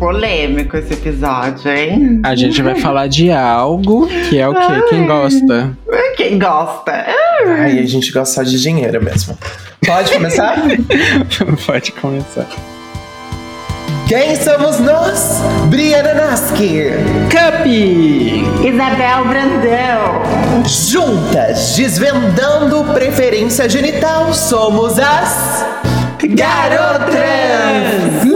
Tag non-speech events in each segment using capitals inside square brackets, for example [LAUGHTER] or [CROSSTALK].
Polêmico esse episódio, hein? A gente vai falar de algo que é o quê? Quem gosta? Quem gosta? Ai, a gente gosta só de dinheiro mesmo. Pode começar? [LAUGHS] Pode começar. Quem somos nós? Briana Naski. Cup! Isabel Brandão. Juntas, desvendando preferência genital, somos as Garotas!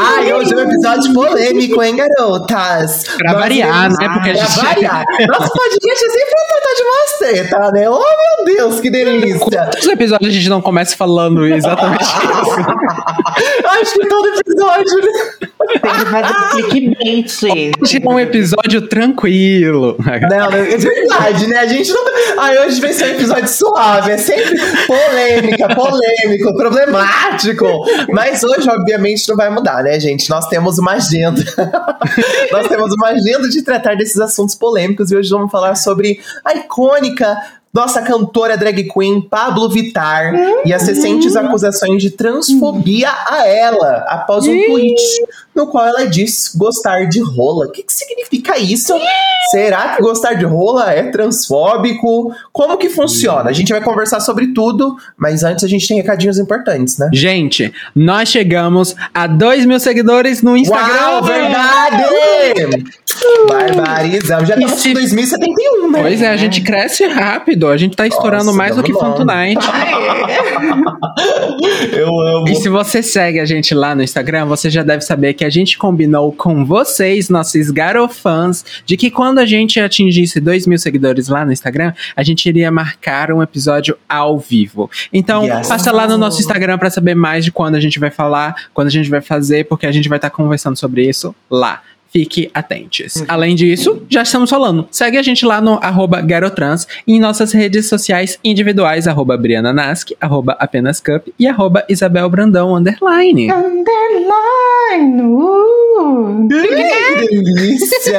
Ai, hoje é um episódio polêmico, hein, garotas? Pra Nós variar, né? Porque a pra gente- variar. [LAUGHS] Nosso podcast é sempre tratar de uma seta, né? Oh, meu Deus, que delícia! Quantos episódios a gente não começa falando exatamente [LAUGHS] isso? Acho que todo episódio, né? Tem que fazer clickbait. Hoje é um episódio tranquilo. Não, é verdade, né? A gente não. Ai, hoje vai ser um episódio suave, é sempre polêmica, polêmico, problemático. Mas hoje, obviamente, não vai mudar, né, gente? Nós temos uma agenda. Nós temos uma agenda de tratar desses assuntos polêmicos e hoje vamos falar sobre a icônica. Nossa cantora drag queen Pablo Vittar e as recentes acusações de transfobia a ela após um tweet no qual ela diz gostar de rola. O que, que significa isso? Será que gostar de rola é transfóbico? Como que funciona? A gente vai conversar sobre tudo, mas antes a gente tem recadinhos importantes, né? Gente, nós chegamos a 2 mil seguidores no Instagram. Uau, verdade! Barbarizão. Já estamos em 2071, né? Pois é, a gente cresce rápido. A gente tá estourando Nossa, mais do que lá. Tonight. [LAUGHS] Eu amo. E se você segue a gente lá no Instagram, você já deve saber que a gente combinou com vocês, nossos garofãs, de que quando a gente atingisse 2 mil seguidores lá no Instagram, a gente iria marcar um episódio ao vivo. Então, Yes. passa lá no nosso Instagram pra saber mais de quando a gente vai falar, quando a gente vai fazer, porque a gente vai estar conversando sobre isso lá. Fique atentos. Além disso, já estamos falando. Segue a gente lá no arroba Garotrans e em nossas redes sociais individuais, arroba Briana Nask, arroba apenas cup e arroba Isabel Brandão underline. Underline. Uh. Que delícia!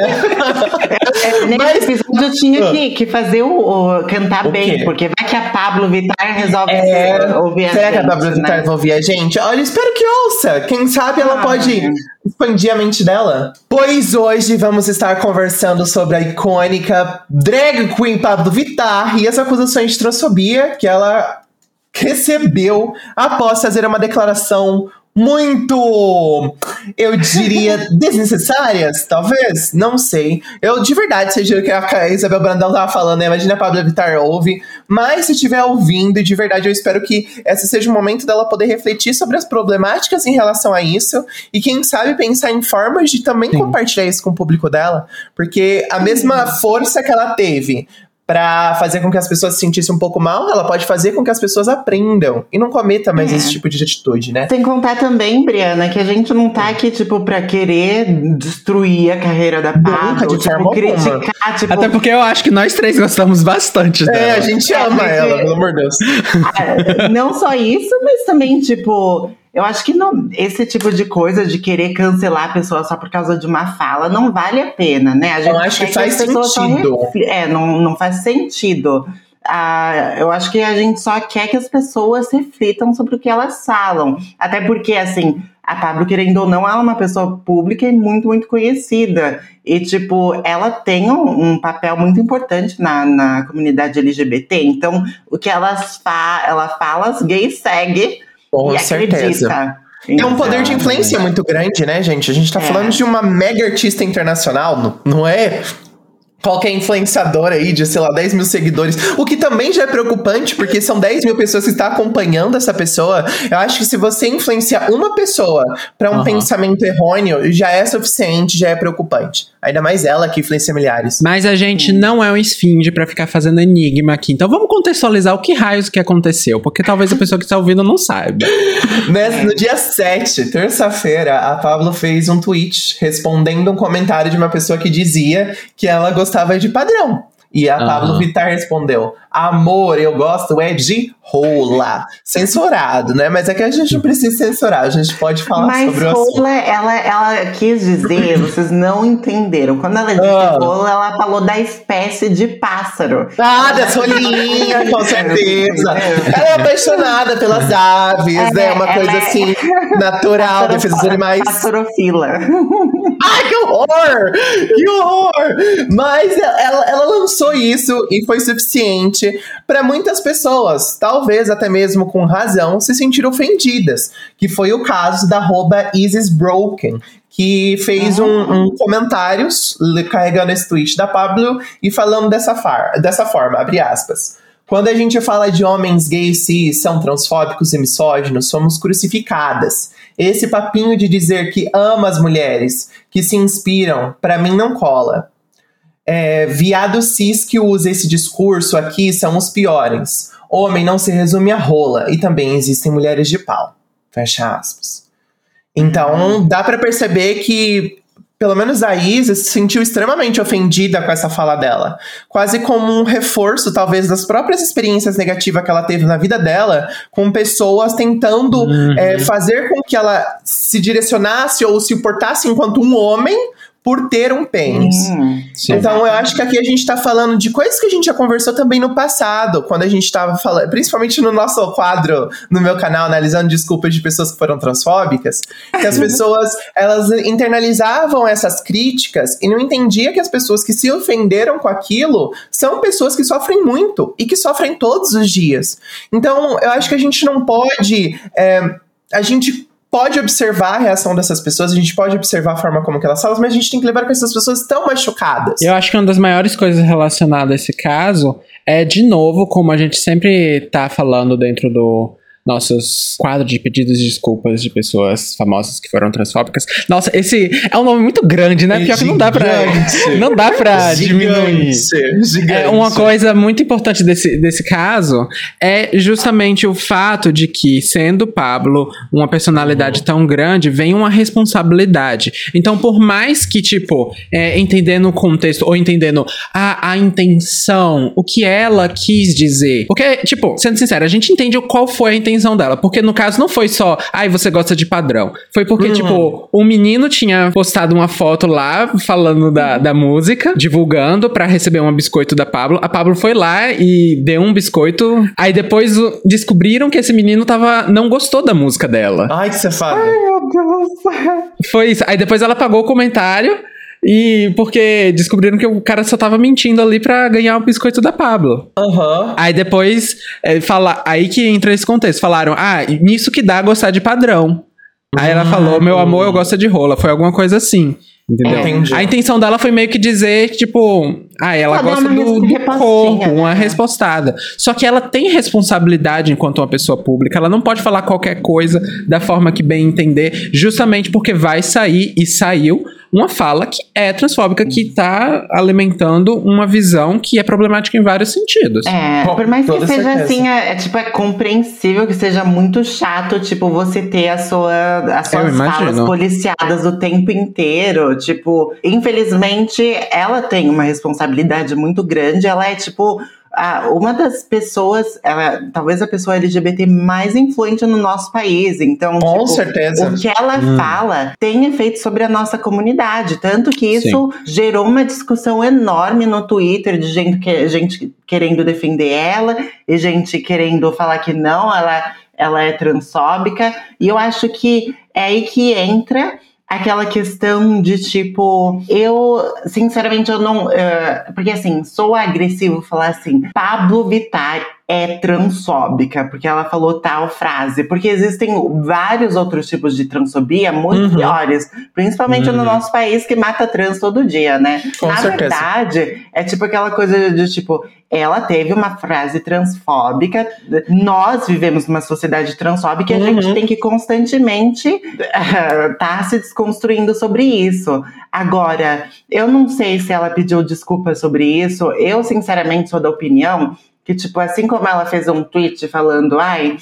É, Nesse Mas- episódio eu tinha que, que fazer o, o- cantar O bem, quê? porque vai que a Pablo Vittar resolve É, ouvir a será que a gente, Pablo né? Vittar vai ouvir a gente? Olha, espero que ouça. Quem sabe ela Ah. pode expandir a mente dela. Pois hoje vamos estar conversando sobre a icônica drag queen Pablo Vittar e as acusações de transfobia que ela recebeu após fazer uma declaração muito, eu diria, [LAUGHS] desnecessárias, talvez, não sei. Eu de verdade, seja o que a Isabel Brandão tava falando, né? Imagina a Pablo Vittar ouve, mas se estiver ouvindo, de verdade, eu espero que esse seja o momento dela poder refletir sobre as problemáticas em relação a isso e quem sabe pensar em formas de também compartilhar isso com o público dela, porque a mesma força que ela teve Pra fazer com que as pessoas se sentissem um pouco mal, ela pode fazer com que as pessoas aprendam e não cometa mais É. esse tipo de atitude, né? Sem contar também, Briana, que a gente não tá aqui, tipo, pra querer destruir a carreira da Pablo, de tipo, criticar, tipo, Até porque eu acho que nós três gostamos bastante dela. É, a gente ama porque- ela, pelo amor de Deus. [LAUGHS] Ah, não só isso, mas também, tipo, eu acho que não, esse tipo de coisa de querer cancelar a pessoa só por causa de uma fala não vale a pena, né? A Eu acho que faz só sentido. É, não, não faz sentido. Ah, eu acho que a gente só quer que as pessoas reflitam sobre o que elas falam. Até porque, assim, a Pablo, querendo ou não, ela é uma pessoa pública e muito, muito conhecida. E, tipo, ela tem um, um papel muito importante na, na comunidade LGBT. Então, o que elas fa ela fala, as gays seguem Com certeza. acredita. É um poder de Então, influência muito grande, né, gente? A gente tá É. falando de uma mega artista internacional, não é qualquer influenciador aí de, sei lá, 10 mil seguidores. O que também já é preocupante, porque são 10 mil pessoas que estão acompanhando essa pessoa. Eu acho que se você influenciar uma pessoa para um Aham. pensamento errôneo, já é suficiente, já é preocupante. Ainda mais ela que influencia milhares. Mas a gente não é um esfinge pra ficar fazendo enigma aqui. Então vamos contextualizar o que raios que aconteceu. Porque talvez a pessoa que está ouvindo não saiba. [LAUGHS] Nesse- no dia 7, terça-feira, a Pablo fez um tweet respondendo um comentário de uma pessoa que dizia que ela gostava de padrão. E a Aham. Pablo Vittar respondeu: Amor, eu gosto é de rola. Censurado, né? Mas é que a gente não precisa censurar, a gente pode falar Mas sobre o assunto. rola, ela, ela quis dizer, [LAUGHS] vocês não entenderam. Quando ela disse Ah. rola, ela falou da espécie de pássaro. Ah, das rolinhas, com certeza. Ela é apaixonada pelas aves, Ela né? é- Uma coisa é- assim, [LAUGHS] natural, defesa dos animais. Pastorofila. [LAUGHS] Ai, que horror! Que horror! Mas ela, ela lançou isso e foi suficiente para muitas pessoas, talvez até mesmo com razão, se sentir ofendidas. Que foi o caso da arroba Isis Broken, que fez um, um comentário carregando esse tweet da Pablo e falando dessa, far, dessa forma, abre aspas. Quando a gente fala de homens gays cis são transfóbicos e misóginos, somos crucificadas. Esse papinho de dizer que ama as mulheres, que se inspiram, pra mim não cola. É, viado cis que usa esse discurso aqui são os piores. Homem não se resume a rola, e também existem mulheres de pau. Fecha aspas. Então, dá pra perceber que, pelo menos a Isa se sentiu extremamente ofendida com essa fala dela. Quase como um reforço, talvez, das próprias experiências negativas que ela teve na vida dela, com pessoas tentando é, fazer com que ela se direcionasse ou se portasse enquanto um homem por ter um pênis. Hum. Então, eu acho que aqui a gente tá falando de coisas que a gente já conversou também no passado, quando a gente tava falando, principalmente no nosso quadro no meu canal, analisando desculpas de pessoas que foram transfóbicas, que as pessoas, elas internalizavam essas críticas e não entendia que as pessoas que se ofenderam com aquilo são pessoas que sofrem muito e que sofrem todos os dias. Então, eu acho que a gente não pode. é, a gente pode observar a reação dessas pessoas, a gente pode observar a forma como elas falam, mas a gente tem que lembrar que essas pessoas estão machucadas. Eu acho que uma das maiores coisas relacionadas a esse caso é, de novo, como a gente sempre tá falando dentro do nossos quadros de pedidos de desculpas de pessoas famosas que foram transfóbicas. Nossa, esse é um nome muito grande, né? Pior que não dá pra, não dá pra diminuir. É, uma coisa muito importante desse, desse caso é justamente o fato de que, sendo Pablo uma personalidade tão grande, vem uma responsabilidade. Então, por mais que, tipo, é, entendendo o contexto ou entendendo a, a intenção, o que ela quis dizer. Porque, tipo, sendo sincero, a gente entende o- qual foi a intenção dela. Porque no caso não foi só, ai, você gosta de padrão. Foi porque, Uhum. tipo, o menino tinha postado uma foto lá falando da, da música, divulgando pra receber um biscoito da Pablo. A Pablo foi lá e deu um biscoito. Aí depois descobriram que esse menino tava não gostou da música dela. Ai, que safada. Meu Deus. Foi isso. Aí depois ela pagou o comentário. E porque descobriram que o cara só tava mentindo ali pra ganhar o biscoito da Pablo. Aham. Aí depois, é, fala, aí que entra esse contexto. Falaram, ah, nisso que dá gostar de padrão. Aí ela falou, meu amor, eu gosto de rola. Foi alguma coisa assim. Entendeu? Entendi. A intenção dela foi meio que dizer, tipo, ah, ela gosta uma do, do corpo, uma né? respostada. Só que ela tem responsabilidade enquanto uma pessoa pública. Ela não pode falar qualquer coisa da forma que bem entender, justamente porque vai sair e saiu uma fala que é transfóbica, que tá alimentando uma visão que é problemática em vários sentidos. É, Com por mais que seja certeza. assim, é, é, tipo, é compreensível que seja muito chato, tipo, você ter a sua, as suas falas policiadas o tempo inteiro. Tipo, infelizmente, ela tem uma responsabilidade muito grande. Ela é, tipo, a- uma das pessoas, ela, talvez a pessoa LGBT mais influente no nosso país. Então, Com tipo, certeza. o que ela Hum. fala tem efeito sobre a nossa comunidade. Tanto que isso gerou uma discussão enorme no Twitter de gente, que, gente querendo defender ela e gente querendo falar que não, ela, ela é transfóbica. E eu acho que é aí que entra aquela questão de tipo, eu, sinceramente, eu não. eh, porque assim, sou agressivo falar assim, Pablo Vittar é transfóbica, porque ela falou tal frase. Porque existem vários outros tipos de transfobia muito Uhum. piores, principalmente no Uhum. nosso país que mata trans todo dia, né? Com Na certeza. verdade, é tipo aquela coisa de tipo, ela teve uma frase transfóbica. Nós vivemos numa sociedade transfóbica e a Uhum. gente tem que constantemente estar tá se desconstruindo sobre isso. Agora, eu não sei se ela pediu desculpa sobre isso. Eu, sinceramente, sou da opinião que, tipo, assim como ela fez um tweet falando, ai,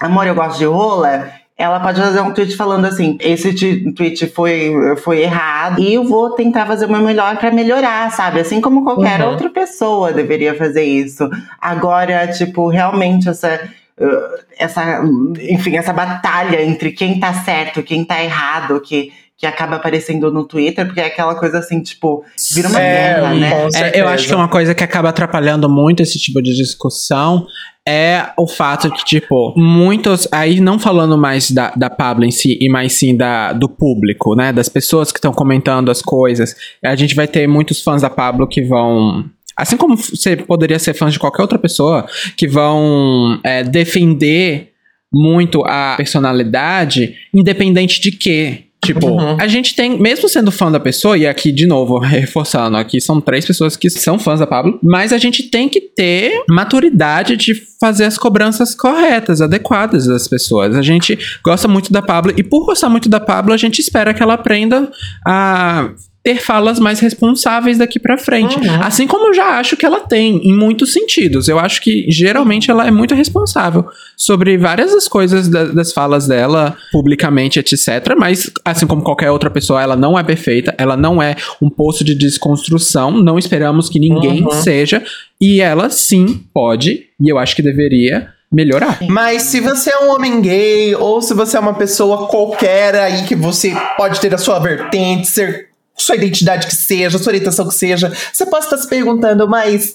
amor, eu gosto de rola. Ela pode fazer um tweet falando assim: esse tweet foi, foi errado e eu vou tentar fazer o meu melhor pra melhorar, sabe? Assim como qualquer Uhum. outra pessoa deveria fazer isso. Agora, tipo, realmente essa. essa, enfim, essa batalha entre quem tá certo, quem tá errado, que, que acaba aparecendo no Twitter, porque é aquela coisa assim, tipo, vira uma É, guerra, e- né? Com É, eu acho que uma coisa que acaba atrapalhando muito esse tipo de discussão é o fato que, tipo, muitos. Aí não falando mais da, da Pablo em si, e mais sim da, do público, né? Das pessoas que estão comentando as coisas. A gente vai ter muitos fãs da Pablo que vão. Assim como você poderia ser fã de qualquer outra pessoa, que vão é, defender muito a personalidade, independente de quê. Tipo, Uhum. a gente tem, mesmo sendo fã da pessoa, e aqui de novo, [LAUGHS] reforçando, aqui são três pessoas que são fãs da Pablo, mas a gente tem que ter maturidade de fazer as cobranças corretas, adequadas das pessoas. A gente gosta muito da Pablo, e por gostar muito da Pablo, a gente espera que ela aprenda a ter falas mais responsáveis daqui pra frente. Assim como eu já acho que ela tem, em muitos sentidos. Eu acho que geralmente ela é muito responsável sobre várias das coisas da- das falas dela, publicamente, etc. Mas, assim como qualquer outra pessoa, ela não é perfeita, ela não é um poço de desconstrução. Não esperamos que ninguém Uhum. seja. E ela sim pode, e eu acho que deveria, melhorar. Mas se você é um homem gay, ou se você é uma pessoa qualquer aí que você pode ter a sua vertente, ser sua identidade que seja, sua orientação que seja, você pode estar se perguntando, mas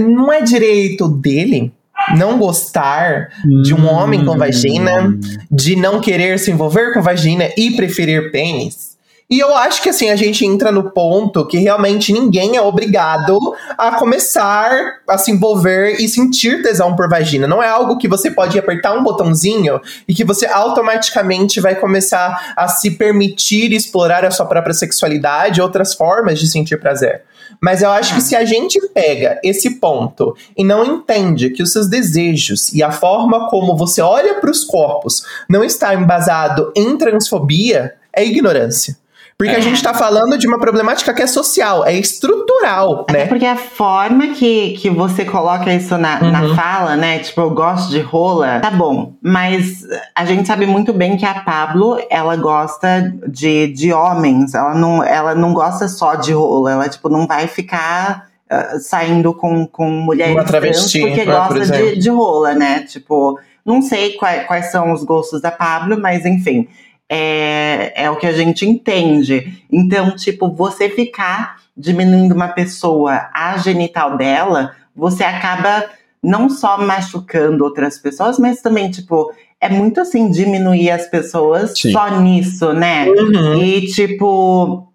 não é direito dele não gostar de um homem com vagina, de não querer se envolver com vagina e preferir pênis? E eu acho que assim, a gente entra no ponto que realmente ninguém é obrigado a começar a se envolver e sentir tesão por vagina. Não é algo que você pode apertar um botãozinho e que você automaticamente vai começar a se permitir explorar a sua própria sexualidade, outras formas de sentir prazer. Mas eu acho que se a gente pega esse ponto e não entende que os seus desejos e a forma como você olha para os corpos não está embasado em transfobia, é ignorância. Porque a gente tá falando de uma problemática que é social, é estrutural, É né? porque a forma que, que você coloca isso na, na Uhum. fala, né? Tipo, eu gosto de rola, tá bom. Mas a gente sabe muito bem que a Pablo, ela gosta de, de homens. Ela não, ela não gosta só de rola. Ela, tipo, não vai ficar ah, saindo com, com mulheres Uma travesti, porque né, por gosta exemplo. de, de rola, né? Tipo, não sei quais, quais são os gostos da Pablo, mas enfim. É, é o que a gente entende. Então, tipo, você ficar diminuindo uma pessoa, a genital dela, você acaba não só machucando outras pessoas, mas também, tipo, é muito assim, diminuir as pessoas Sim. só nisso, né? Uhum. E, tipo.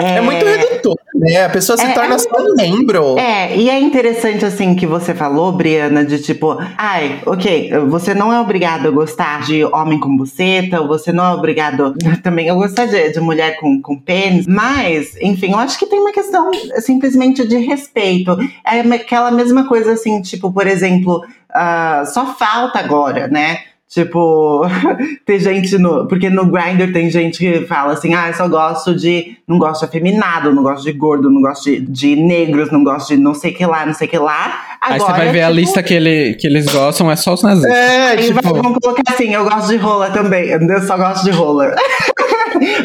É, muito redutor, né? A pessoa se É, torna é só um membro. É, e é interessante assim que você falou, Briana, de tipo, ai, ok, você não é obrigado a gostar de homem com buceta, você não é obrigado também a gostar de, de mulher com, com pênis, mas, enfim, eu acho que tem uma questão simplesmente de respeito. É aquela mesma coisa assim, tipo, por exemplo, ah, só falta agora, né? Tipo, [LAUGHS] tem gente no. Porque no Grindr tem gente que fala assim: ah, eu só gosto de. Não gosto de afeminado, não gosto de gordo, não gosto de, de negros, não gosto de não sei que lá, não sei que lá. Aí Agora, você vai ver a tipo, lista que, ele, que eles gostam, é só os nazistas. É, Aí tipo. vamos colocar assim: eu gosto de rola também, eu só gosto de rola. [LAUGHS]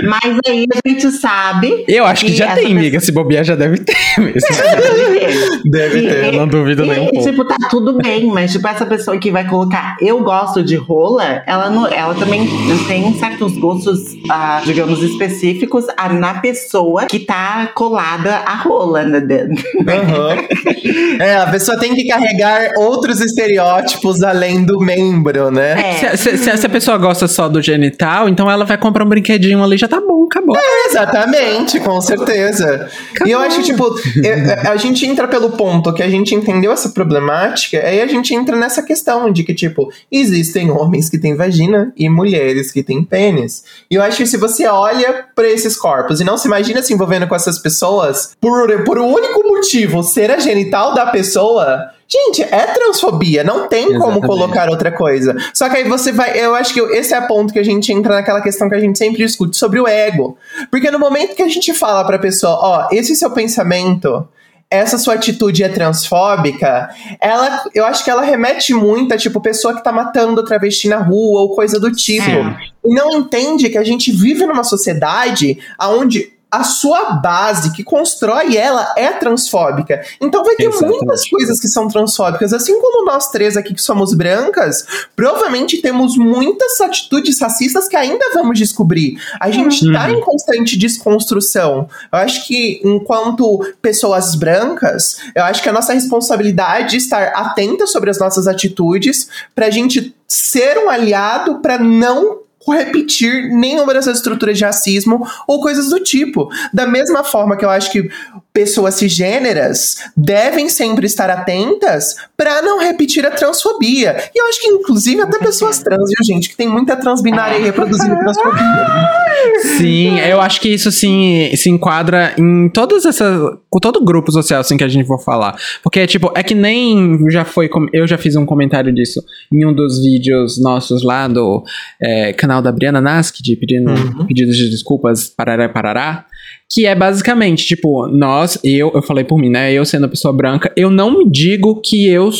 Mas aí a gente sabe. Eu acho que já essa tem, pessoa- amiga. Se bobear, já deve ter [LAUGHS] mesmo. [LAUGHS] Deve ter. Eu não duvido e- nem um e, pouco. Tipo, tá tudo bem, mas tipo, essa pessoa que vai colocar eu gosto de rola, ela, não, ela também tem certos gostos, ah, digamos, específicos ah, na pessoa que tá colada a rola, né? Aham. [LAUGHS] É, a pessoa tem que carregar outros estereótipos além do membro, né? É. Se, se- se essa pessoa gosta só do genital, então ela vai comprar um brinquedinho ali já tá bom, acabou. Exatamente, com certeza. E eu acho que, tipo, é- é- a gente entra pelo ponto que a gente entendeu essa problemática, aí a gente entra nessa questão de que, tipo, existem homens que têm vagina e mulheres que têm pênis. E eu acho que se você olha pra esses corpos e não se imagina se envolvendo com essas pessoas por, por um único motivo ser a genital da pessoa. Gente, é transfobia, não tem como Exatamente. colocar outra coisa. Só que aí você vai. Eu acho que esse é o ponto que a gente entra naquela questão que a gente sempre discute sobre o ego. Porque no momento que a gente fala pra pessoa, ó, esse seu pensamento, essa sua atitude é transfóbica, ela, eu acho que ela remete muito a, tipo, pessoa que tá matando travesti na rua ou coisa do tipo. E não entende que a gente vive numa sociedade onde a sua base que constrói ela é transfóbica. Então vai ter Exatamente. muitas coisas que são transfóbicas. Assim como nós três aqui que somos brancas, provavelmente temos muitas atitudes racistas que ainda vamos descobrir. A gente tá em constante desconstrução. Eu acho que, enquanto pessoas brancas, eu acho que a nossa responsabilidade é estar atenta sobre as nossas atitudes pra gente ser um aliado pra não repetir nenhuma dessas estruturas de racismo ou coisas do tipo. Da mesma forma que eu acho que pessoas cisgêneras devem sempre estar atentas pra não repetir a transfobia. E eu acho que, inclusive, até pessoas trans, viu, gente? Que tem muita transbinária reproduzindo transfobia. Sim, eu acho que isso sim se enquadra em todas essas. com todo grupo social assim que a gente for falar. Porque, tipo, é que nem já foi. Eu já fiz um comentário disso em um dos vídeos nossos lá do é, canal da Briana Nask, pedindo pedidos de desculpas, parará, parará. Que é basicamente, tipo, nós, eu, eu falei por mim, né? Eu sendo uma pessoa branca, eu não me digo que eu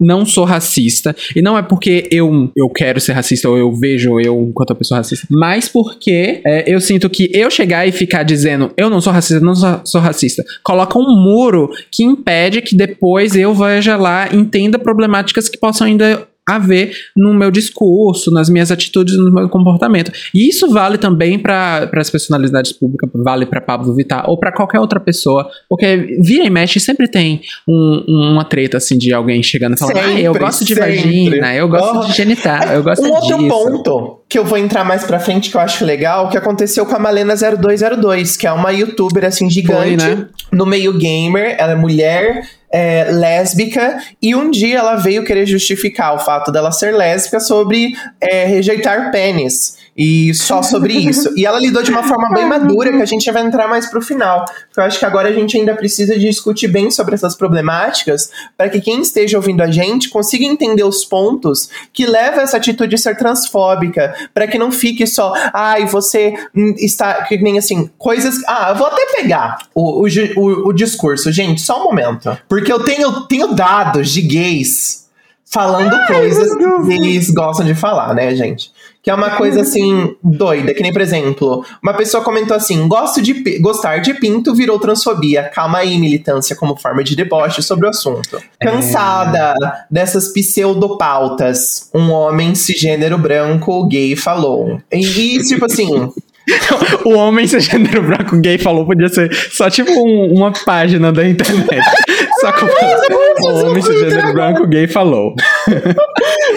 não sou racista. E não é porque eu, eu quero ser racista ou eu vejo eu enquanto uma pessoa racista, mas porque é, eu sinto que eu chegar e ficar dizendo eu não sou racista, não sou, sou racista, coloca um muro que impede que depois eu veja lá, entenda problemáticas que possam ainda haver no meu discurso, nas minhas atitudes, no meu comportamento. E isso vale também para as personalidades públicas, vale para Pablo Vittar ou para qualquer outra pessoa, porque vira e mexe sempre tem um- uma treta assim de alguém chegando e falando: ah, eu Sempre, gosto de sempre. vagina, eu gosto Oh. de genital, eu gosto Um outro disso. ponto que eu vou entrar mais pra frente que eu acho legal, que aconteceu com a Malena 0202, que é uma youtuber assim gigante Foi, né? no meio gamer, ela é mulher, é, lésbica, e um dia ela veio querer justificar o fato dela ser lésbica sobre é, rejeitar pênis. E só sobre isso. E ela lidou de uma forma bem madura, que a gente vai entrar mais pro final. Porque eu acho que agora a gente ainda precisa discutir bem sobre essas problemáticas, para que quem esteja ouvindo a gente consiga entender os pontos que levam essa atitude a ser transfóbica, para que não fique só, ai, você hum, está. Que nem assim, coisas. Ah, eu vou até pegar o, o, o, o discurso, gente, só um momento. Porque eu tenho, tenho dados de gays falando coisas que eles gostam de falar, né, gente? Que é uma coisa assim doida, que nem, por exemplo, uma pessoa comentou assim: gosto de gostar de pinto virou transfobia. Calma aí, militância, como forma de deboche sobre o assunto. Cansada dessas pseudopautas, um homem cisgênero branco gay falou. E, tipo assim. [LAUGHS] O homem ser gênero branco gay falou podia ser só tipo um- uma página da internet. O homem ser gênero branco gay falou.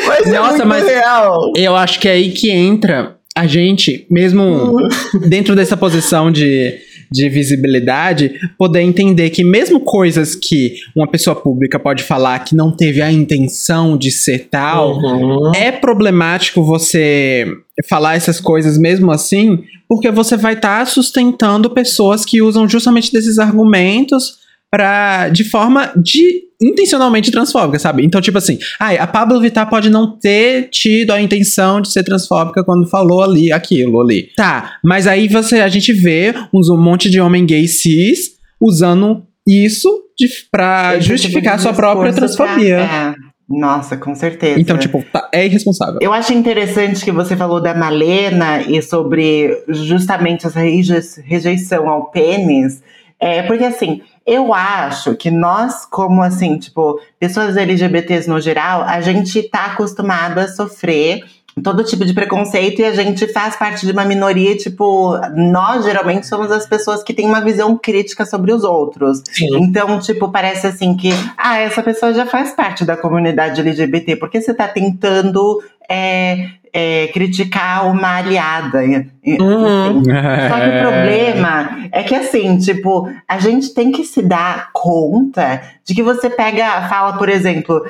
Mas é Nossa, muito mas- real. Eu acho que é aí que entra a gente, mesmo [LAUGHS] dentro dessa posição de, de visibilidade, poder entender que mesmo coisas que uma pessoa pública pode falar que não teve a intenção de ser tal, Uhum. é problemático você falar essas coisas mesmo assim, porque você vai estar sustentando pessoas que usam justamente desses argumentos para de forma de intencionalmente transfóbica, sabe? Então, tipo assim, ai, a Pablo Vittar pode não ter tido a intenção de ser transfóbica quando falou ali aquilo ali. Tá, mas aí você a gente vê uns, um monte de homem gay cis usando isso de, pra Esse justificar sua própria discurso pra- transfobia. é. Nossa, com certeza. Então, tipo, tá- é irresponsável. Eu acho interessante que você falou da Malena e sobre justamente essa reje- rejeição ao pênis. É, porque assim, eu acho que nós, como assim, tipo, pessoas LGBTs no geral, a gente tá acostumado a sofrer todo tipo de preconceito e a gente faz parte de uma minoria, tipo, nós geralmente somos as pessoas que têm uma visão crítica sobre os outros. Sim. Então, tipo, parece assim que, ah, essa pessoa já faz parte da comunidade LGBT, porque você tá tentando é, é, criticar uma aliada. Uhum. [LAUGHS] Só que o problema é que, assim, tipo, a gente tem que se dar conta de que você pega, fala, por exemplo,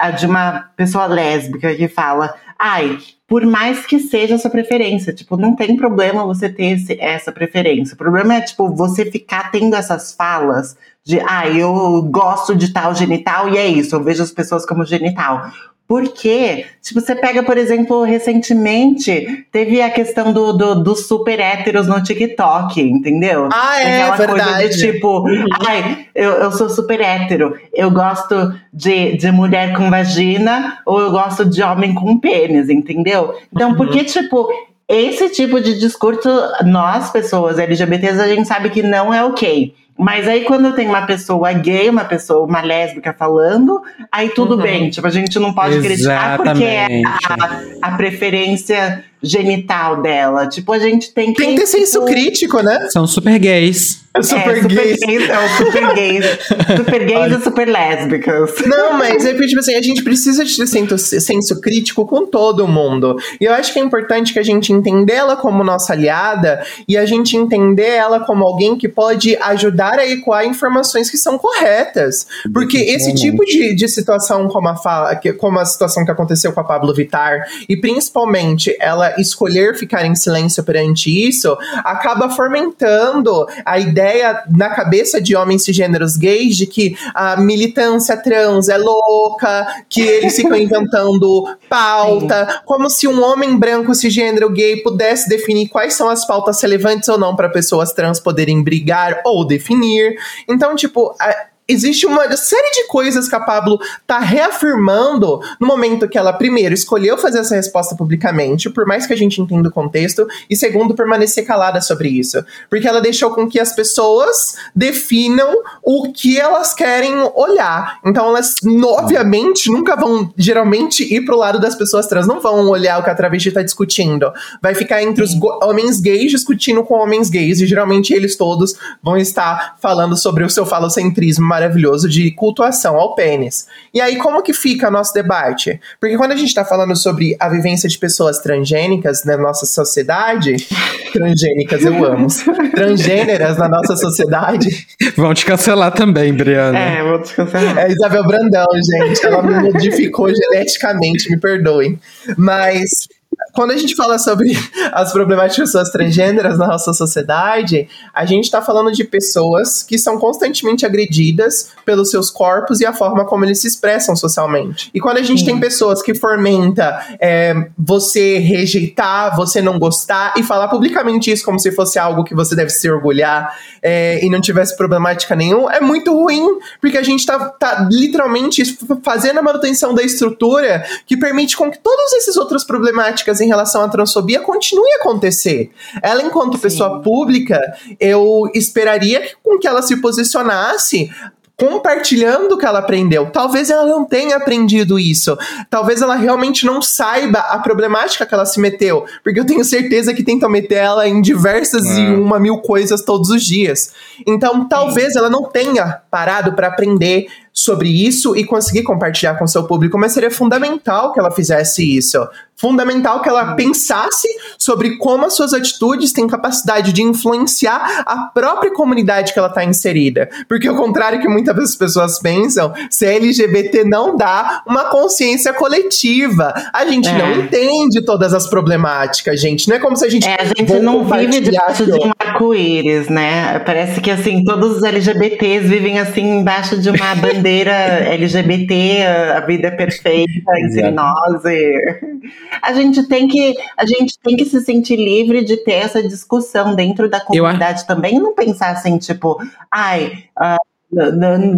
a de uma pessoa lésbica que fala, ai, por mais que seja a sua preferência, tipo, não tem problema você ter esse- essa preferência. O problema é, tipo, você ficar tendo essas falas de, ah, eu gosto de tal genital e é isso, eu vejo as pessoas como genital. Porque, tipo, você pega, por exemplo, recentemente, teve a questão do, do- dos super héteros no TikTok, entendeu? Ah, é, Aquela coisa verdade. de tipo, ai, eu, eu sou super hétero, eu gosto de, de mulher com vagina ou eu gosto de homem com pênis, entendeu? Então, porque, tipo, esse tipo de discurso, nós, pessoas LGBTs, a gente sabe que não é ok. Mas aí, quando tem uma pessoa gay, uma pessoa, uma lésbica falando, aí tudo bem. Tipo, a gente não pode criticar porque é a, a preferência genital dela. Tipo, a gente tem que. Tem que ter senso tipo, crítico, né? São super gays. É super é, super gays. gays. É, o super gays. [LAUGHS] super gays e super lésbicas. Não, mas é porque, tipo assim, a gente precisa de ter senso, senso crítico com todo mundo. E eu acho que é importante que a gente entenda ela como nossa aliada e a gente entender ela como alguém que pode ajudar a ecoar informações que são corretas. Porque esse tipo de, de situação, como a, fala, como a situação que aconteceu com a Pablo Vittar, e principalmente ela escolher ficar em silêncio perante isso, acaba fomentando a ideia na cabeça de homens cisgêneros gays de que a militância trans é louca, que eles ficam [LAUGHS] inventando pauta, como se um homem branco cisgênero gay pudesse definir quais são as pautas relevantes ou não para pessoas trans poderem brigar ou definir. Então, tipo, a- Existe uma série de coisas que a Pablo tá reafirmando no momento que ela, primeiro, escolheu fazer essa resposta publicamente, por mais que a gente entenda o contexto, e segundo, permanecer calada sobre isso. Porque ela deixou com que as pessoas definam o que elas querem olhar. Então, elas, obviamente, nunca vão, geralmente, ir pro lado das pessoas trans, não vão olhar o que a travesti tá discutindo. Vai ficar entre os homens gays discutindo com homens gays, e geralmente eles todos vão estar falando sobre o seu falocentrismo maravilhoso de cultuação ao pênis. E aí, como que fica nosso debate? Porque quando a gente tá falando sobre a vivência de pessoas transgênicas na nossa sociedade, [LAUGHS] transgênicas eu amo, transgêneras na nossa sociedade, Vão te cancelar também, Briana. É, vou descansar. é a Isabel Brandão, gente. Ela me modificou geneticamente, me perdoem. Mas quando a gente fala sobre [LAUGHS] as problemáticas de pessoas transgêneras na nossa sociedade, a gente está falando de pessoas que são constantemente agredidas pelos seus corpos e a forma como eles se expressam socialmente. E quando a gente tem pessoas que fomenta é, você rejeitar, você não gostar e falar publicamente isso como se fosse algo que você deve se orgulhar é, e não tivesse problemática nenhum, é muito ruim, porque a gente tá, tá literalmente fazendo a manutenção da estrutura que permite com que todas essas outras problemáticas em relação à transfobia continuem a acontecer. Ela, enquanto pessoa pública, eu esperaria que, com que ela se posicionasse compartilhando o que ela aprendeu. Talvez ela não tenha aprendido isso. Talvez ela realmente não saiba a problemática que ela se meteu. Porque eu tenho certeza que tentam meter ela em diversas e uma mil coisas todos os dias. Então, talvez ela não tenha parado para aprender sobre isso e conseguir compartilhar com seu público, mas seria fundamental que ela fizesse isso. Fundamental que ela pensasse sobre como as suas atitudes têm capacidade de influenciar a própria comunidade que ela está inserida. Porque, ao contrário que muitas pessoas pensam, ser LGBT não dá uma consciência coletiva. A gente É. não entende todas as problemáticas, gente. Não é como se a gente. É, a gente não vive debaixo de um arco-íris, né? Parece que, assim, todos os LGBTs vivem, assim, embaixo de uma bandeira [LAUGHS] LGBT, a vida é perfeita entre nós. E... A gente tem que a gente tem que se sentir livre de ter essa discussão dentro da Eu comunidade também e não pensar assim, tipo, ai, n-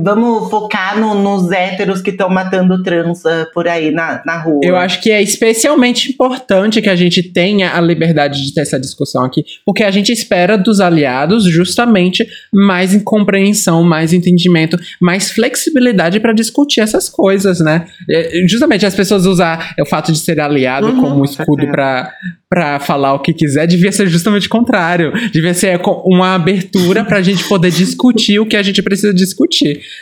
vamos focar no- nos héteros que estão matando trans ah, por aí na, na rua. Eu acho que é especialmente importante que a gente tenha a liberdade de ter essa discussão aqui, porque a gente espera dos aliados justamente mais compreensão, mais entendimento, mais flexibilidade para discutir essas coisas, né? É, Justamente as pessoas usar o fato de ser aliado Uhum, como um escudo para para falar o que quiser, devia ser justamente o contrário. Devia ser uma abertura para a gente poder discutir o que a gente precisa discutir,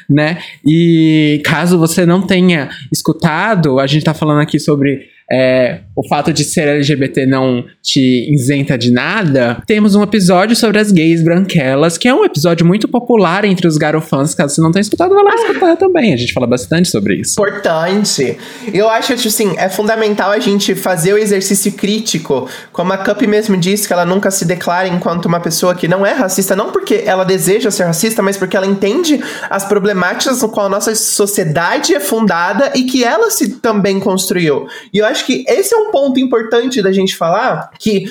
né? E caso você não tenha escutado, a gente tá falando aqui sobre é, o fato de ser LGBT não te isenta de nada, temos um episódio sobre as gays branquelas, que é um episódio muito popular entre os garofãs. Caso você não tenha escutado, vai lá escutar também. A gente fala bastante sobre isso. Importante. Eu acho que, assim, é fundamental a gente fazer o exercício crítico. Como a Cup mesmo disse, que ela nunca se declara enquanto uma pessoa que não é racista, não porque ela deseja ser racista, mas porque ela entende as problemáticas com qual a nossa sociedade é fundada e que ela se também construiu. E eu acho que esse é um ponto importante da gente falar, que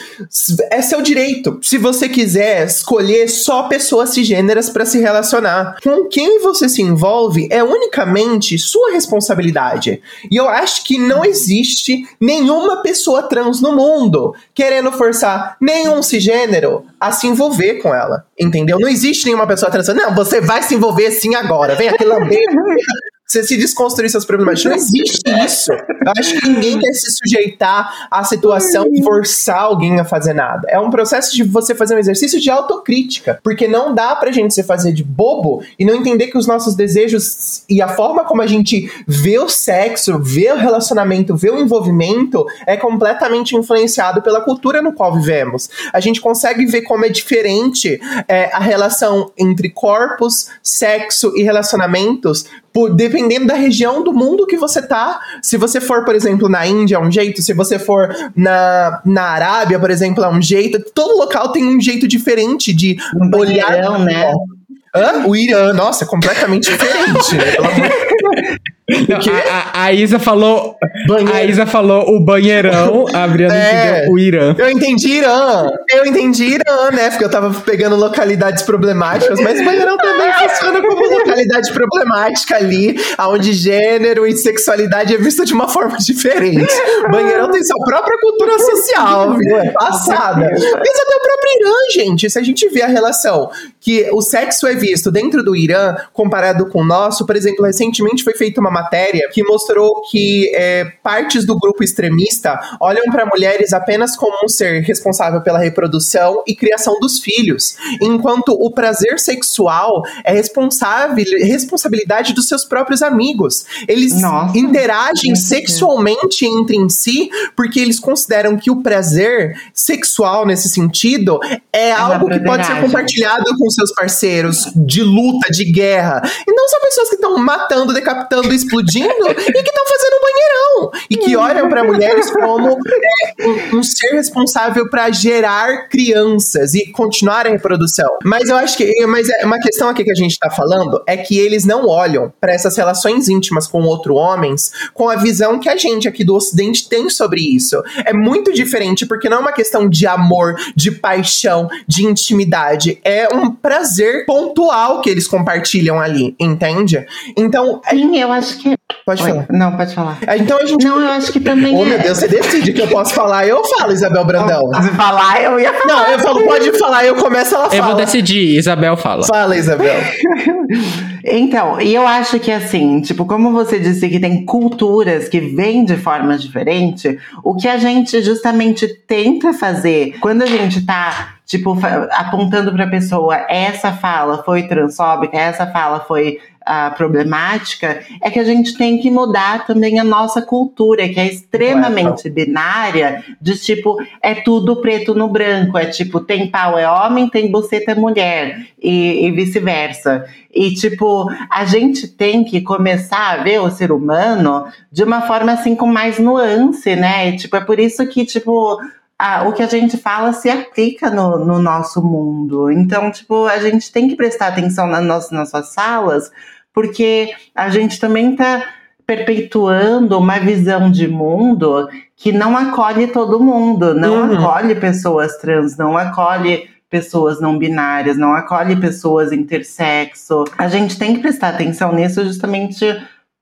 é seu direito. Se você quiser escolher só pessoas cisgêneras para se relacionar, com quem você se envolve é unicamente sua responsabilidade. E eu acho que não existe nenhuma pessoa trans no mundo querendo forçar nenhum cisgênero a se envolver com ela. Entendeu? Não existe nenhuma pessoa trans. Não, você vai se envolver sim agora. Vem aqui lamber. [LAUGHS] Você se desconstruir seus problemas. Não existe isso. Eu acho que ninguém quer se sujeitar à situação e forçar alguém a fazer nada. É um processo de você fazer um exercício de autocrítica. Porque não dá pra gente se fazer de bobo e não entender que os nossos desejos e a forma como a gente vê o sexo, vê o relacionamento, vê o envolvimento é completamente influenciado pela cultura no qual vivemos. A gente consegue ver como é diferente é, a relação entre corpos, sexo e relacionamentos por, dependendo da região do mundo que você tá. Se você for, por exemplo, na Índia, é um jeito. Se você for na, na Arábia, por exemplo, é um jeito. Todo local tem um jeito diferente de Um olhar. banheirão, né? Hã? O Irã, nossa, é completamente [LAUGHS] diferente, né? A, a- a Isa falou. Banheiro. A Isa falou o banheirão, a Briana É. entendeu o Irã. Eu entendi Irã. Eu entendi Irã, né? Porque eu tava pegando localidades problemáticas, mas o Banheirão também [LAUGHS] funciona como localidade problemática ali, onde gênero e sexualidade é visto de uma forma diferente. Banheirão tem sua própria cultura social, viu? É passada. Mas até o próprio Irã, gente, se a gente vê a relação que o sexo é visto dentro do Irã comparado com o nosso, por exemplo, recentemente foi feita uma matéria que mostrou que é, partes do grupo extremista olham para mulheres apenas como um ser responsável pela reprodução e criação dos filhos, enquanto o prazer sexual é responsável, responsabilidade dos seus próprios amigos. Eles Nossa, interagem sexualmente entre si porque eles consideram que o prazer sexual nesse sentido é algo que pode ser compartilhado com seus parceiros de luta, de guerra. E não são pessoas que estão matando, decapitando, explodindo e que estão fazendo banheirão. E que olham para mulheres como é, um, um ser responsável para gerar crianças e continuar a reprodução. Mas eu acho que mas é uma questão aqui que a gente tá falando é que eles não olham para essas relações íntimas com outro homens com a visão que a gente aqui do ocidente tem sobre isso. É muito diferente porque não é uma questão de amor, de paixão, de intimidade, é um prazer pontual que eles compartilham ali, entende? Então, a- Sim, eu acho. Pode Oi, falar. Não, pode falar. Então a gente Não, eu acho que também. Oh, é... meu Deus, você decide que eu posso falar, eu falo, Isabel Brandão. Se falar, eu ia falar. Não, eu falo, pode falar, eu começo, ela Eu vou fala. decidir, Isabel fala. Fala, Isabel. [LAUGHS] Então, e eu acho que assim, tipo, como você disse que tem culturas que vêm de forma diferente, o que a gente justamente tenta fazer quando a gente tá, tipo, apontando pra pessoa, essa fala foi transfóbica, essa fala foi ah, problemática, é que a gente tem que mudar também a nossa cultura, que é extremamente binária, de tipo, é tudo preto no branco, é tipo, tem pau é homem, tem buceta é mulher, e, e vice-versa. E, tipo, a gente tem que começar a ver o ser humano de uma forma, assim, com mais nuance, né? E, tipo, é por isso que, tipo, a- o que a gente fala se aplica no, no nosso mundo. Então, tipo, a gente tem que prestar atenção na nossa, nas nossas salas, porque a gente também tá perpetuando uma visão de mundo que não acolhe todo mundo, não Uhum. acolhe pessoas trans, não acolhe pessoas não binárias, não acolhe pessoas intersexo. A gente tem que prestar atenção nisso justamente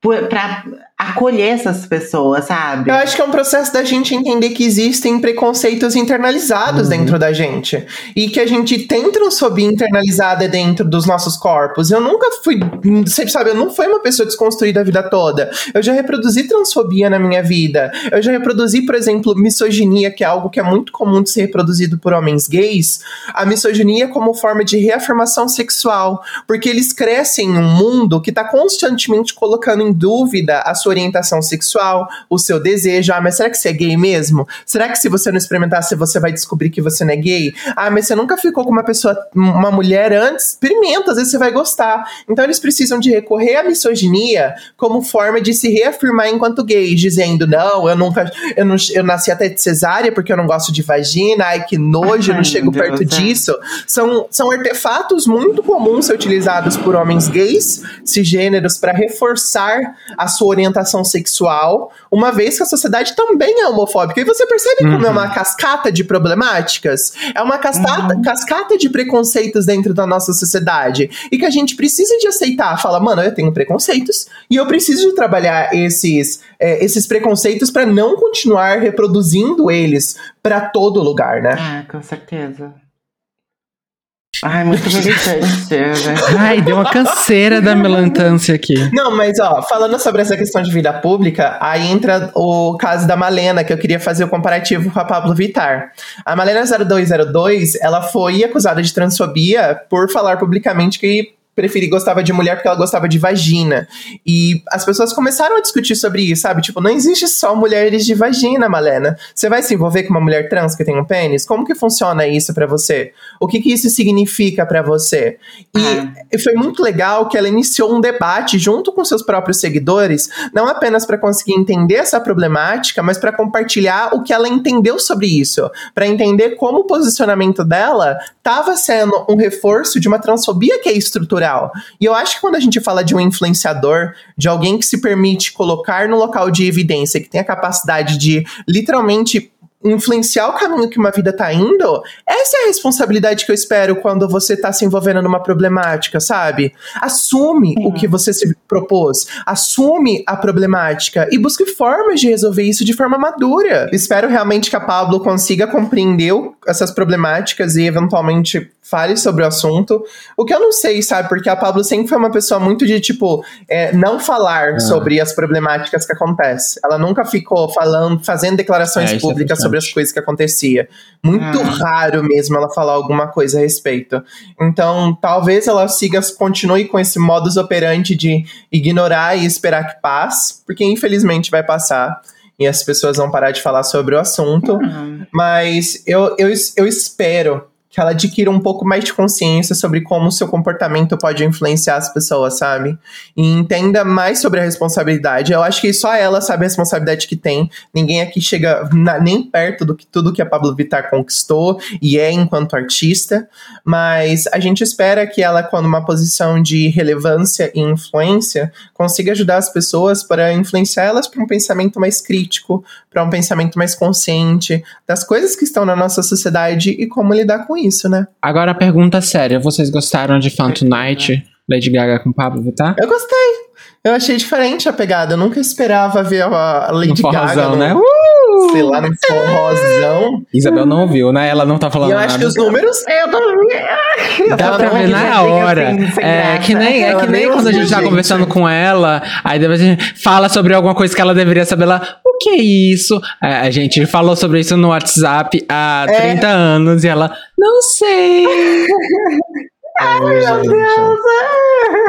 para acolher essas pessoas, sabe? Eu acho que é um processo da gente entender que existem preconceitos internalizados dentro da gente. E que a gente tem transfobia internalizada dentro dos nossos corpos. Eu nunca fui. Você sabe, eu não fui uma pessoa desconstruída a vida toda. Eu já reproduzi transfobia na minha vida. Eu já reproduzi, por exemplo, misoginia, que é algo que é muito comum de ser reproduzido por homens gays. A misoginia como forma de reafirmação sexual. Porque eles crescem em um mundo que está constantemente colocando em dúvida a sua sua orientação sexual, o seu desejo. Ah, mas será que você é gay mesmo? Será que se você não experimentar, você vai descobrir que você não é gay? Ah, mas você nunca ficou com uma pessoa, uma mulher antes? Experimenta, às vezes você vai gostar. Então eles precisam de recorrer à misoginia como forma de se reafirmar enquanto gays, dizendo: não, eu nunca, eu, não, eu nasci até de cesárea porque eu não gosto de vagina, ai que nojo, eu não Ai, chego meu perto Deus, é. disso. São, são artefatos muito comuns ser utilizados por homens gays, cisgêneros, para reforçar a sua orientação sexual, uma vez que a sociedade também é homofóbica. E você percebe como é uma cascata de problemáticas? É uma cascata, cascata de preconceitos dentro da nossa sociedade. E que a gente precisa de aceitar. Fala, mano, eu tenho preconceitos e eu preciso de trabalhar esses, é, esses preconceitos para não continuar reproduzindo eles para todo lugar, né? Ah, com certeza. Ai, muito militante. né? Ai, deu uma canseira da militância aqui. Não, mas ó, falando sobre essa questão de vida pública, aí entra o caso da Malena, que eu queria fazer o comparativo com a Pablo Vittar. A Malena 0202, ela foi acusada de transfobia por falar publicamente que preferia gostava de mulher porque ela gostava de vagina. E as pessoas começaram a discutir sobre isso, sabe? Tipo, não existe só mulheres de vagina, Malena. Você vai se envolver com uma mulher trans que tem um pênis? Como que funciona isso pra você? O que que isso significa pra você? E foi muito legal que ela iniciou um debate junto com seus próprios seguidores, não apenas para conseguir entender essa problemática, mas para compartilhar o que ela entendeu sobre isso, para entender como o posicionamento dela estava sendo um reforço de uma transfobia que é estrutural. E eu acho que quando a gente fala de um influenciador, de alguém que se permite colocar no local de evidência, que tem a capacidade de literalmente influenciar o caminho que uma vida tá indo, essa é a responsabilidade que eu espero quando você tá se envolvendo numa problemática, sabe? Assume o que você se propôs, assume a problemática e busque formas de resolver isso de forma madura. Espero realmente que a Pablo consiga compreender essas problemáticas e eventualmente fale sobre o assunto. O que eu não sei, sabe? Porque a Pablo sempre foi uma pessoa muito de, tipo, é, não falar sobre as problemáticas que acontecem. Ela nunca ficou falando, fazendo declarações É, é públicas sobre as frustrante. coisas que acontecia. Muito Ah. raro mesmo ela falar alguma coisa a respeito. Então, talvez ela siga, continue com esse modus operandi de ignorar e esperar que passe, porque infelizmente vai passar. E as pessoas vão parar de falar sobre o assunto. Mas eu, eu, eu espero que ela adquira um pouco mais de consciência sobre como o seu comportamento pode influenciar as pessoas, sabe? E entenda mais sobre a responsabilidade. Eu acho que só ela sabe a responsabilidade que tem. Ninguém aqui chega na- nem perto do que tudo que a Pablo Vittar conquistou e é enquanto artista. Mas a gente espera que ela, quando uma posição de relevância e influência, consiga ajudar as pessoas para influenciar elas para um pensamento mais crítico, para um pensamento mais consciente das coisas que estão na nossa sociedade e como lidar com isso, né? Agora a pergunta séria: vocês gostaram de Fun Tonight? Lady Gaga com Pablo Vittar? Eu gostei. Eu achei diferente a pegada. Eu nunca esperava ver a Um Lady Gaga forrozão, no, né? sei lá, num forrozão. Isabel não ouviu, né? Ela não tá falando E eu nada. acho que os números... Eu tô. Dá Ela pra ver na dizer hora. assim, é que nem, é Ela que nem quando a gente tá gente. conversando com ela, aí depois a gente fala sobre alguma coisa que ela deveria saber lá. Que é isso? É, a gente falou sobre isso no WhatsApp há É. 30 anos e ela, não sei. [LAUGHS] Ai, meu Deus!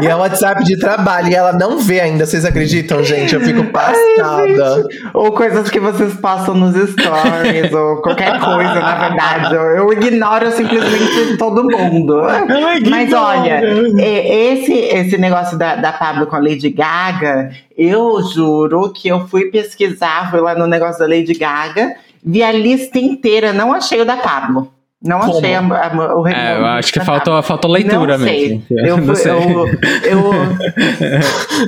E é WhatsApp de trabalho e ela não vê ainda, vocês acreditam, gente? Eu fico passada. Ou coisas que vocês postam nos stories, ou qualquer coisa, na verdade. Eu, ignoro simplesmente todo mundo. Mas olha, é, esse, esse negócio da, da Pablo com a Lady Gaga, eu juro que eu fui pesquisar, fui lá no negócio da Lady Gaga, vi a lista inteira, não achei o da Pablo. Não Como? achei a, a, o É, eu acho que faltou, faltou leitura não sei. mesmo. Eu, Não sei. eu, eu,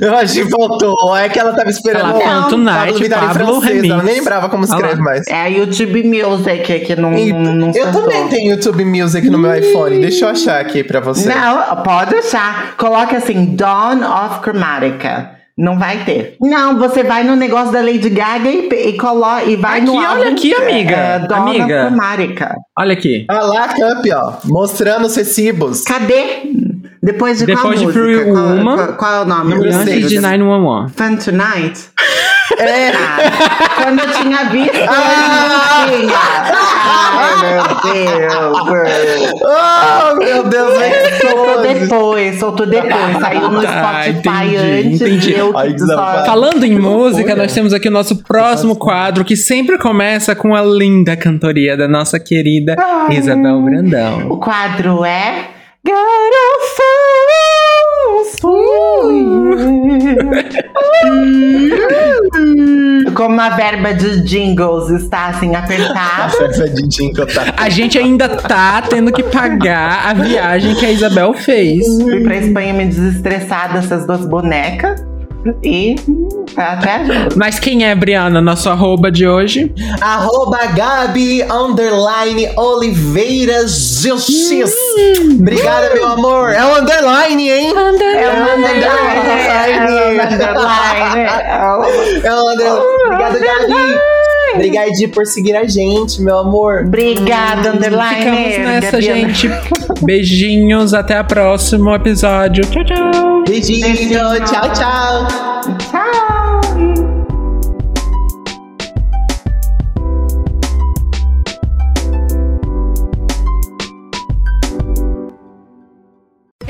[LAUGHS] Eu acho que faltou. É que ela tava esperando Ela, Pablo Fun Tonight, Pablo francês. Ela Remix. nem lembrava como escreve lá. mais. é a YouTube Music que não, E não, não eu também tenho YouTube Music no meu iPhone. Deixa eu achar aqui pra você. Não, pode deixar. Coloque assim, Dawn of Chromatica. Não vai ter. Não, você vai no negócio da Lady Gaga e, e, colo e vai Aqui, no olha álbum, aqui, amiga. é, Dawn Amiga. Chromatica. Olha aqui. Ah lá, Cup, ó. Mostrando os recibos. Cadê? Depois de Depois qual de música? Free qual, Woman. qual, qual é o nome? Número Antes seis. de 911. Fun Tonight? É. Ah, quando eu tinha visto, Ah! eu não tinha. Ai, meu Deus. Oh, meu Deus, é Soltou depois, soltou depois. Saiu no Ah, Spotify entendi, antes. entendi. Eu Ai, só... Falando em música, nós temos aqui o nosso próximo quadro, que sempre começa com a linda cantoria da nossa querida Isabel Brandão. O quadro é. Como a verba de jingles está assim apertada. Essa de Jingle tá. A gente ainda tá tendo que pagar a viagem que a Isabel fez. Fui pra Espanha me desestressar dessas duas bonecas. E hum, até ajuda. Mas quem é, Briana, nosso arroba de hoje? Arroba Gabi underline Oliveira GX. Obrigada, meu amor. É o underline, hein? É uma underline. underline. É o underline. Obrigado, Gabi. Obrigado por seguir a gente, meu amor. Obrigada, underline. Ficamos nessa, gente. Beijinhos, até o próximo episódio. Tchau, tchau. Beijinho. Beijinho. Tchau, tchau. Tchau.